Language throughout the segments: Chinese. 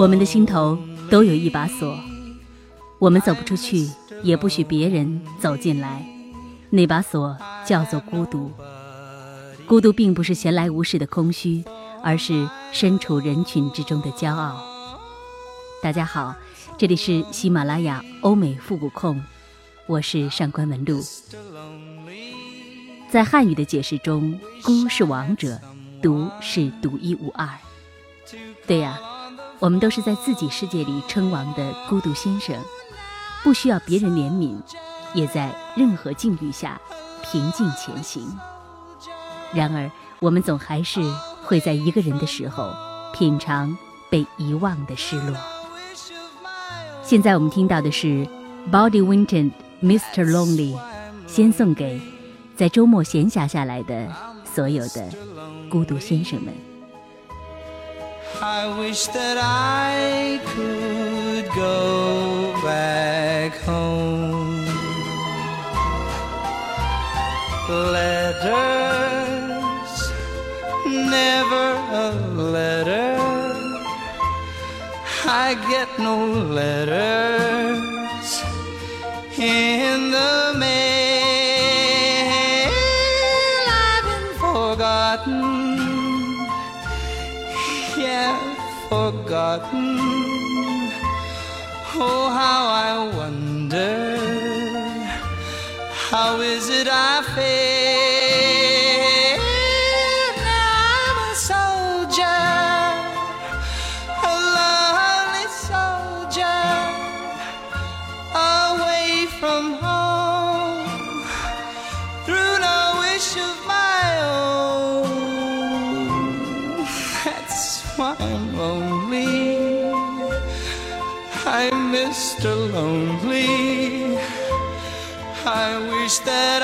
我们的心头都有一把锁，我们走不出去，也不许别人走进来。那把锁叫做孤独。孤独并不是闲来无事的空虚，而是身处人群之中的骄傲。大家好，这里是喜马拉雅欧美复古控，我是上官文露。在汉语的解释中，孤是王者，独是独一无二。对呀。我们都是在自己世界里称王的孤独先生，不需要别人怜悯，也在任何境遇下平静前行。然而，我们总还是会在一个人的时候品尝被遗忘的失落。现在我们听到的是 Body Winton Mr. Lonely，先送给在周末闲暇下来的所有的孤独先生们。I wish that I could go back home. Letters, never a letter. I get no letters in forgotten. Oh, how I wonder, how is it I? Now I'm a soldier, a lonely soldier, away from home, कर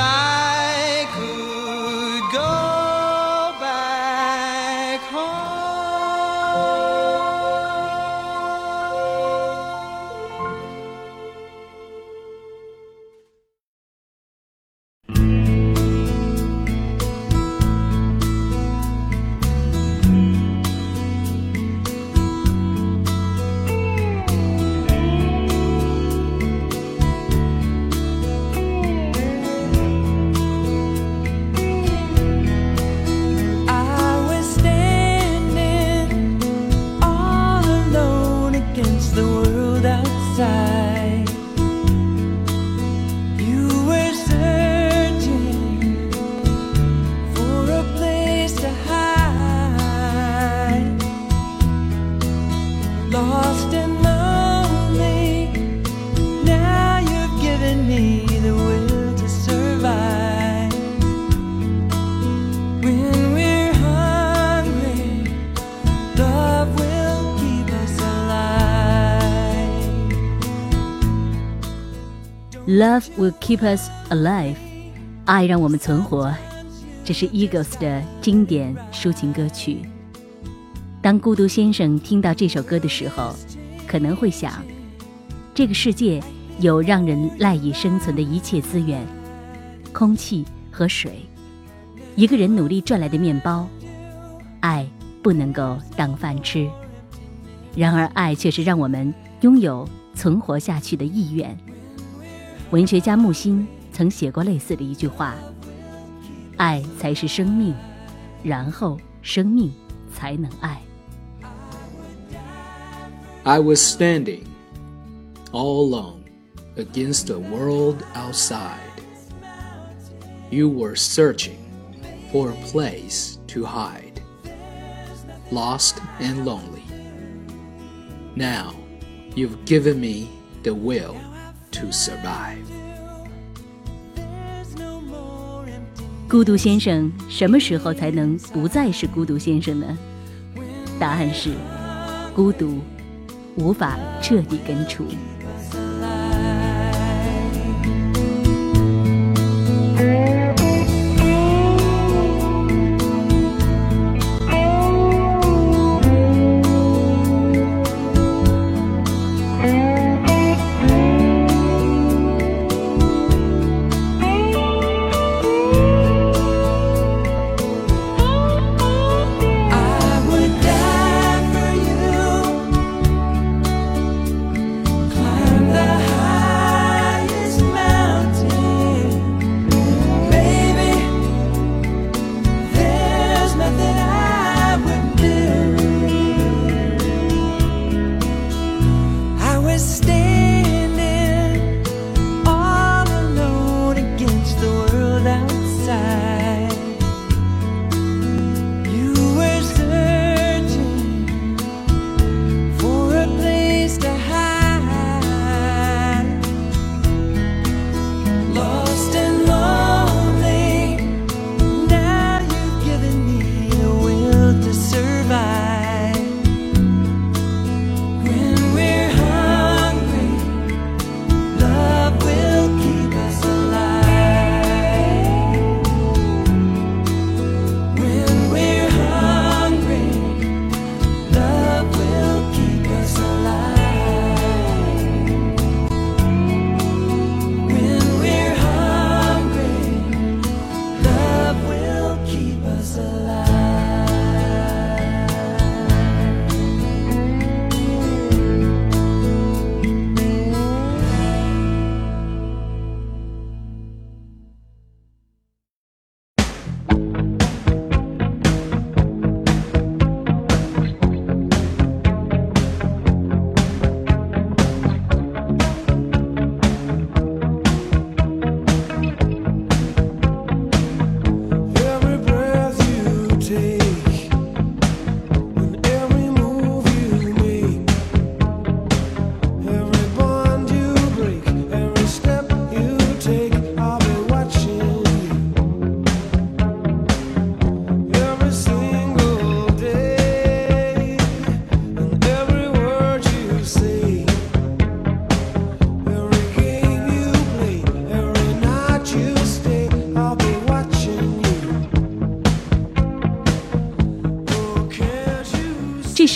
Love will keep us alive，爱让我们存活。这是 Eagles 的经典抒情歌曲。当孤独先生听到这首歌的时候，可能会想：这个世界有让人赖以生存的一切资源，空气和水，一个人努力赚来的面包，爱不能够当饭吃。然而，爱却是让我们拥有存活下去的意愿。文学家木心曾写过类似的一句话：“爱才是生命，然后生命才能爱。” I was standing all alone against the world outside. You were searching for a place to hide, lost and lonely. Now you've given me the will to survive. 孤独先生什么时候才能不再是孤独先生呢？答案是，孤独无法彻底根除。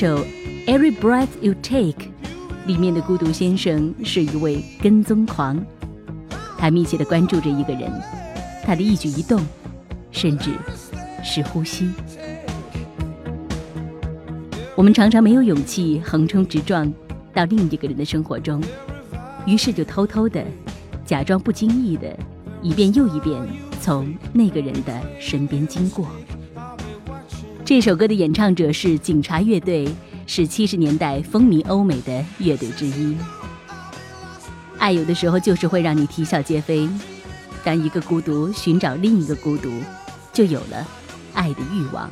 首《Every Breath You Take》里面的孤独先生是一位跟踪狂，他密切的关注着一个人，他的一举一动，甚至是呼吸。我们常常没有勇气横冲直撞到另一个人的生活中，于是就偷偷的、假装不经意的，一遍又一遍从那个人的身边经过。这首歌的演唱者是警察乐队，是七十年代风靡欧美的乐队之一。爱有的时候就是会让你啼笑皆非，当一个孤独寻找另一个孤独，就有了爱的欲望。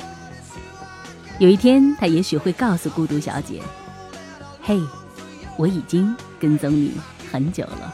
有一天，他也许会告诉孤独小姐：“嘿，我已经跟踪你很久了。”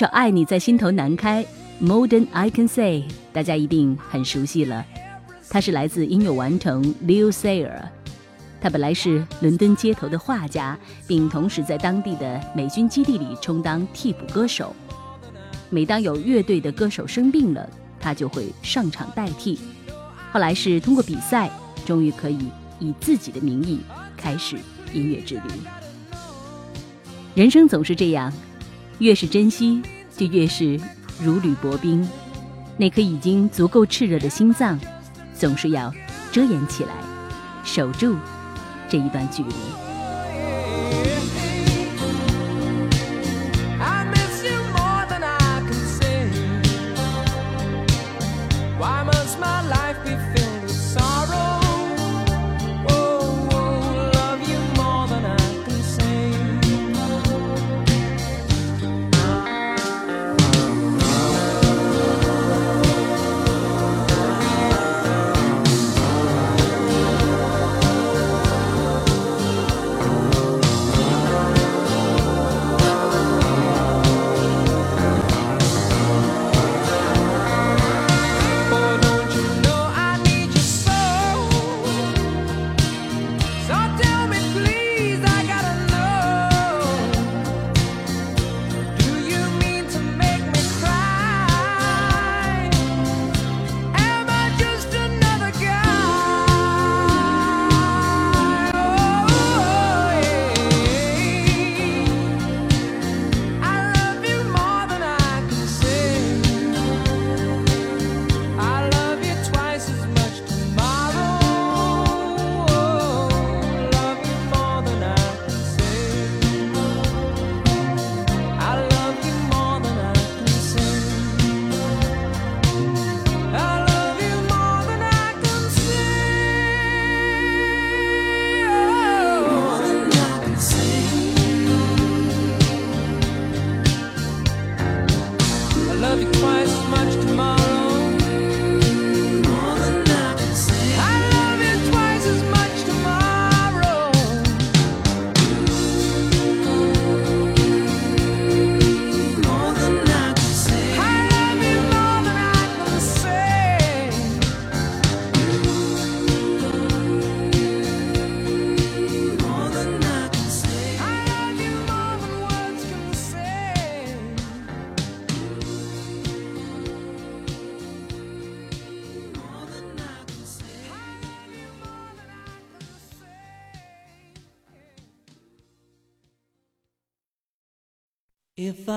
首《爱你在心头难开》（More Than I Can Say），大家一定很熟悉了。他是来自音乐顽童 Leo Sayer。他本来是伦敦街头的画家，并同时在当地的美军基地里充当替补歌手。每当有乐队的歌手生病了，他就会上场代替。后来是通过比赛，终于可以以自己的名义开始音乐之旅。人生总是这样，越是珍惜，就越是如履薄冰。那颗已经足够炽热的心脏，总是要遮掩起来，守住这一段距离。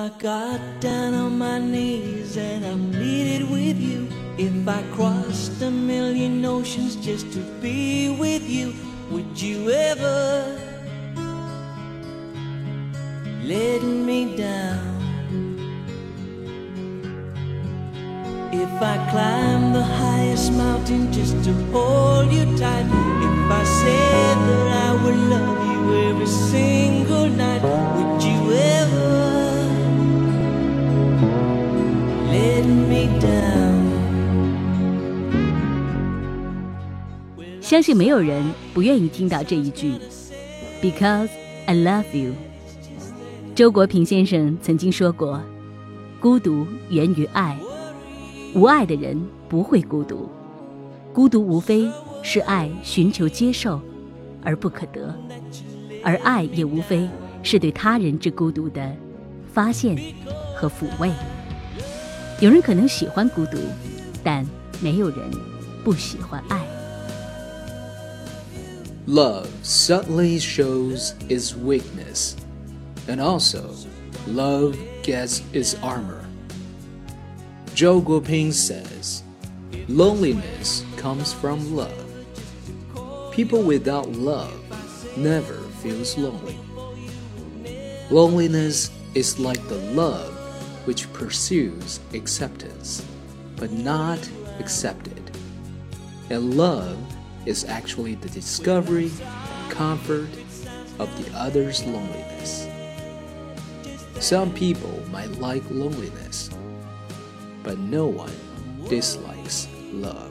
I got down on my knees and I pleaded with you, if I crossed a million oceans just to be with you, would you ever let me down? If I climbed the highest mountain just to hold you tight, if I said that I would love you every single night, would you ever 相信没有人不愿意听到这一句，Because I love you。周国平先生曾经说过，孤独源于爱，无爱的人不会孤独，孤独无非是爱寻求接受而不可得，而爱也无非是对他人之孤独的发现和抚慰。有人可能喜欢孤独，但没有人不喜欢爱。Love subtly shows its weakness, and also, love gets its armor. Zhou Guoping says, Loneliness comes from love. People without love never feels lonely. Loneliness is like the love which pursues acceptance, but not accepted. And love is actually the discovery and comfort of the other's loneliness. Some people might like loneliness, but no one dislikes love.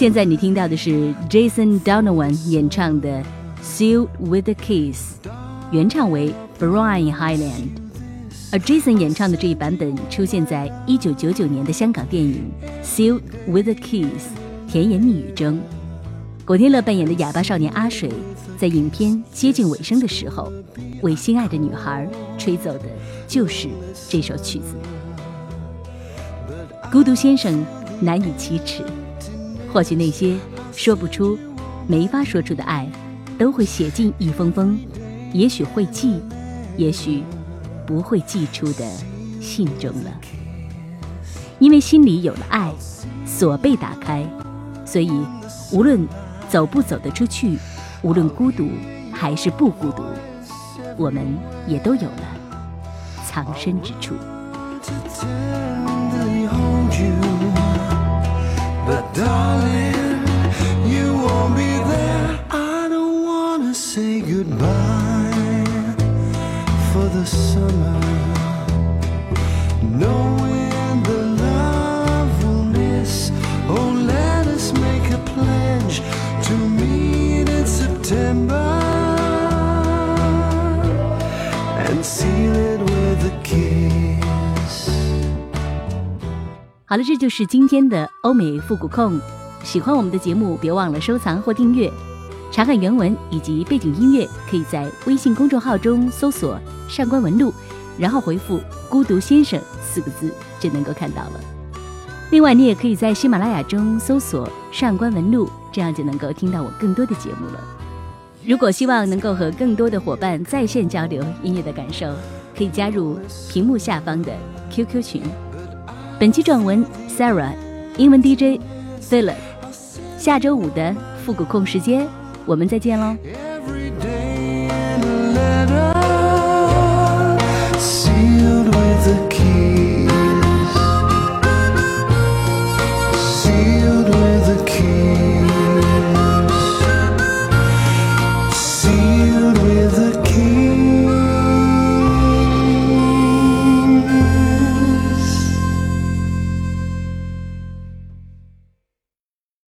现在你听到的是 Jason Donovan 演唱的《Sealed with a Kiss》，原唱为 Brian Highland，而 Jason 演唱的这一版本出现在1999年的香港电影《Sealed with a Kiss》甜言蜜语中。古天乐扮演的哑巴少年阿水，在影片接近尾声的时候，为心爱的女孩吹奏的就是这首曲子。孤独先生难以启齿，或许那些说不出、没法说出的爱，都会写进一封封，也许会寄，也许不会寄出的信中了。因为心里有了爱，锁被打开，所以无论走不走得出去，无论孤独还是不孤独，我们也都有了藏身之处。But darling, you won't be there. I don't wanna say goodbye for the summer. Knowing 好了，这就是今天的欧美复古控。喜欢我们的节目，别忘了收藏或订阅。查看原文以及背景音乐，可以在微信公众号中搜索“上官文录”，然后回复“孤独先生”四个字就能够看到了。另外，你也可以在喜马拉雅中搜索“上官文录”，这样就能够听到我更多的节目了。如果希望能够和更多的伙伴在线交流音乐的感受，可以加入屏幕下方的 QQ 群。本期撰文 Sarah，英文 DJ Philip。下周五的复古控时间，我们再见喽。